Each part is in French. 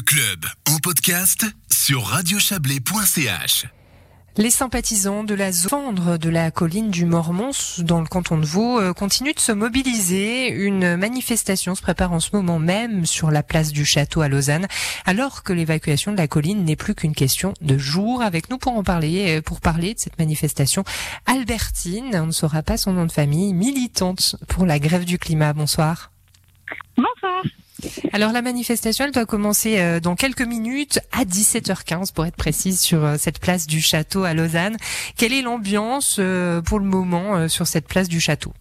Le club en podcast sur radiochablais.ch. Les sympathisants de la zone de la colline du Mormont dans le canton de Vaud euh, continuent de se mobiliser. Une manifestation se prépare en ce moment même sur la place du château à Lausanne, alors que l'évacuation de la colline n'est plus qu'une question de jours. Avec nous pour en parler, euh, pour parler de cette manifestation, Albertine, on ne saura pas son nom de famille, militante pour la grève du climat. Bonsoir. Bonsoir. Alors la manifestation, elle doit commencer euh, dans quelques minutes à 17h15 pour être précise sur euh, cette place du château à Lausanne. Quelle est l'ambiance euh, pour le moment sur cette place du château?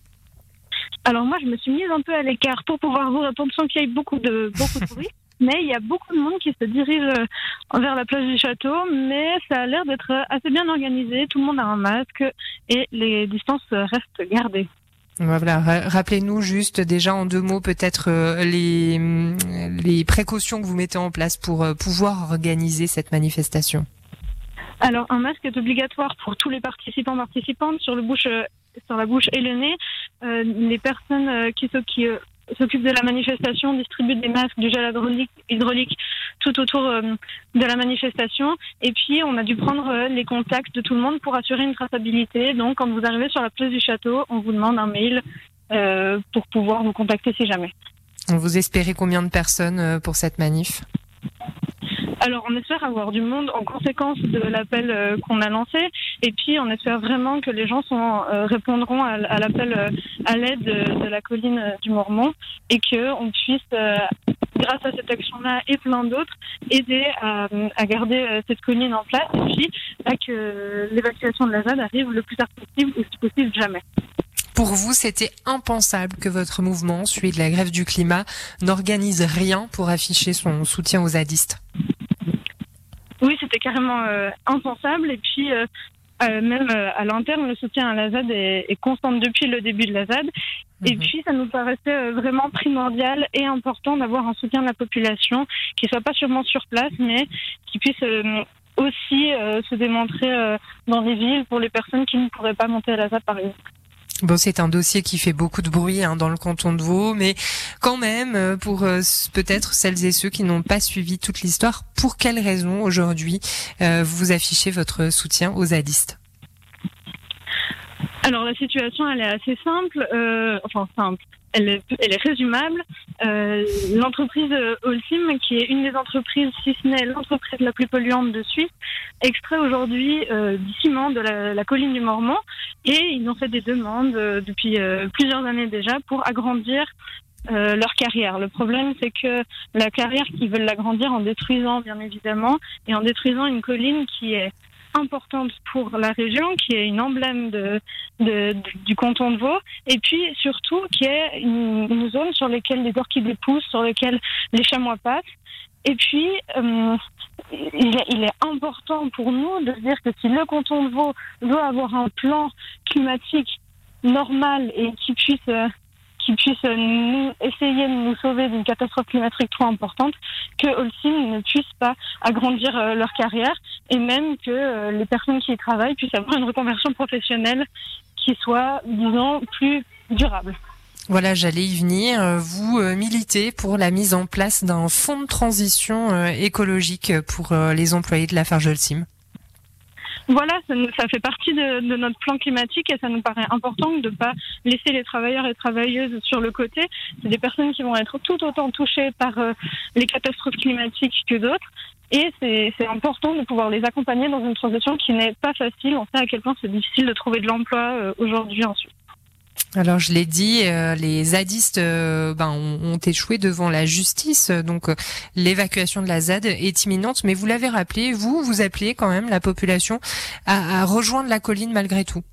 Alors moi, je me suis mise un peu à l'écart pour pouvoir vous répondre sans qu'il y ait beaucoup de beaucoup de bruit. Mais il y a beaucoup de monde qui se dirige vers la place du château, mais ça a l'air d'être assez bien organisé. Tout le monde a un masque et les distances restent gardées. Voilà, rappelez-nous juste déjà en deux mots peut-être euh, les, les précautions que vous mettez en place pour euh, pouvoir organiser cette manifestation. Alors un masque est obligatoire pour tous les participants participantes sur le bouche euh, sur la bouche et le nez. les personnes qui, qui s'occupe de la manifestation, distribue des masques, du gel hydraulique, tout autour euh, de la manifestation. Et puis, on a dû prendre euh, les contacts de tout le monde pour assurer une traçabilité. Donc, quand vous arrivez sur la place du château, on vous demande un mail euh, pour pouvoir vous contacter si jamais. Vous espérez combien de personnes pour cette manif? Alors, on espère avoir du monde en conséquence de l'appel euh, qu'on a lancé, et puis on espère vraiment que les gens sont, euh, répondront à, l'appel à l'aide de, la colline du Mormont, et que on puisse, grâce à cette action-là et plein d'autres, aider à, garder cette colline en place, et puis que l'évacuation de la ZAD arrive le plus tard possible, ou si possible jamais. Pour vous, c'était impensable que votre mouvement, celui de la grève du climat, n'organise rien pour afficher son soutien aux zadistes oui, c'était carrément euh, impensable. Et puis, euh, euh, même à l'interne, le soutien à la ZAD est, est constant depuis le début de la ZAD. Et mhm. puis, ça nous paraissait vraiment primordial et important d'avoir un soutien de la population qui soit pas sûrement sur place, mais qui puisse aussi se démontrer dans les villes pour les personnes qui ne pourraient pas monter à la ZAD, par exemple. Bon, c'est un dossier qui fait beaucoup de bruit hein, dans le canton de Vaud, mais quand même, euh, pour euh, peut-être celles et ceux qui n'ont pas suivi toute l'histoire, pour quelles raisons aujourd'hui euh, vous affichez votre soutien aux zadistes? Alors la situation, elle est assez simple, enfin simple. Elle est, elle résumable. Euh, l'entreprise Holcim, qui est une des entreprises, si ce n'est l'entreprise la plus polluante de Suisse, extrait aujourd'hui euh, du ciment de la, colline du Mormont et ils ont fait des demandes euh, depuis euh, plusieurs années déjà pour agrandir euh, leur carrière. Le problème, c'est que la carrière, qu'ils veulent l'agrandir en détruisant, bien évidemment, et en détruisant une colline qui est importante pour la région, qui est une emblème de, du canton de Vaud, et puis surtout qui est une, zone sur laquelle les orchidées poussent, sur laquelle les chamois passent. Et puis, euh, il, est, important pour nous de dire que si le canton de Vaud doit avoir un plan climatique normal et qui puisse euh, qui puissent nous essayer de nous sauver d'une catastrophe climatique trop importante, que Holcim ne puisse pas agrandir euh, leur carrière et même que euh, les personnes qui y travaillent puissent avoir une reconversion professionnelle qui soit, disons, plus durable. Voilà, j'allais y venir. Vous euh, militez pour la mise en place d'un fonds de transition écologique pour les employés de la Farge Holcim. Voilà, ça, fait partie de, notre plan climatique et ça nous paraît important de ne pas laisser les travailleurs et travailleuses sur le côté. C'est des personnes qui vont être tout autant touchées par euh, les catastrophes climatiques que d'autres. Et c'est important de pouvoir les accompagner dans une transition qui n'est pas facile. On sait à quel point c'est difficile de trouver de l'emploi euh, aujourd'hui en. Alors je l'ai dit, euh, les zadistes euh, ben, ont, échoué devant la justice, donc euh, l'évacuation de la ZAD est imminente. Mais vous l'avez rappelé, vous, vous appelez quand même la population à rejoindre la colline malgré tout.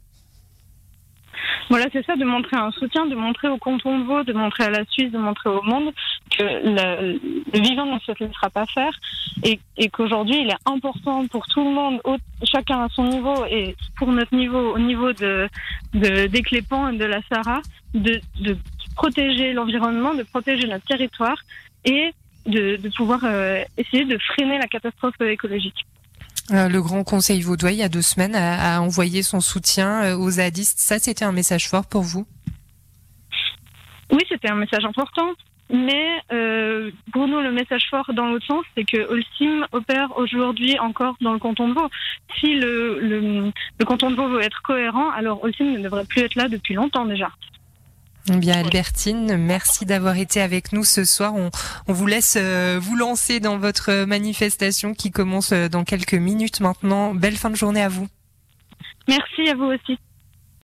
Voilà, c'est ça, de montrer un soutien, de montrer au canton de Vaud, de montrer à la Suisse, de montrer au monde que le, vivant ne se laissera pas faire et, et qu'aujourd'hui, il est important pour tout le monde, chacun à son niveau et pour notre niveau, au niveau de, de des Clépans et de la Sarah, de, de protéger l'environnement, de protéger notre territoire et de, de pouvoir euh, essayer de freiner la catastrophe écologique. Euh, le Grand Conseil vaudois, il y a deux semaines, a, envoyé son soutien euh, aux zadistes. Ça, c'était un message fort pour vous? Oui, c'était un message important. Mais euh, pour nous, le message fort dans l'autre sens, c'est que Holcim opère aujourd'hui encore dans le canton de Vaud. Si le, le, le canton de Vaud veut être cohérent, alors Holcim ne devrait plus être là depuis longtemps déjà. Eh bien, Albertine, merci d'avoir été avec nous ce soir. On, on vous laisse euh, vous lancer dans votre manifestation qui commence euh, dans quelques minutes maintenant. Belle fin de journée à vous. Merci à vous aussi.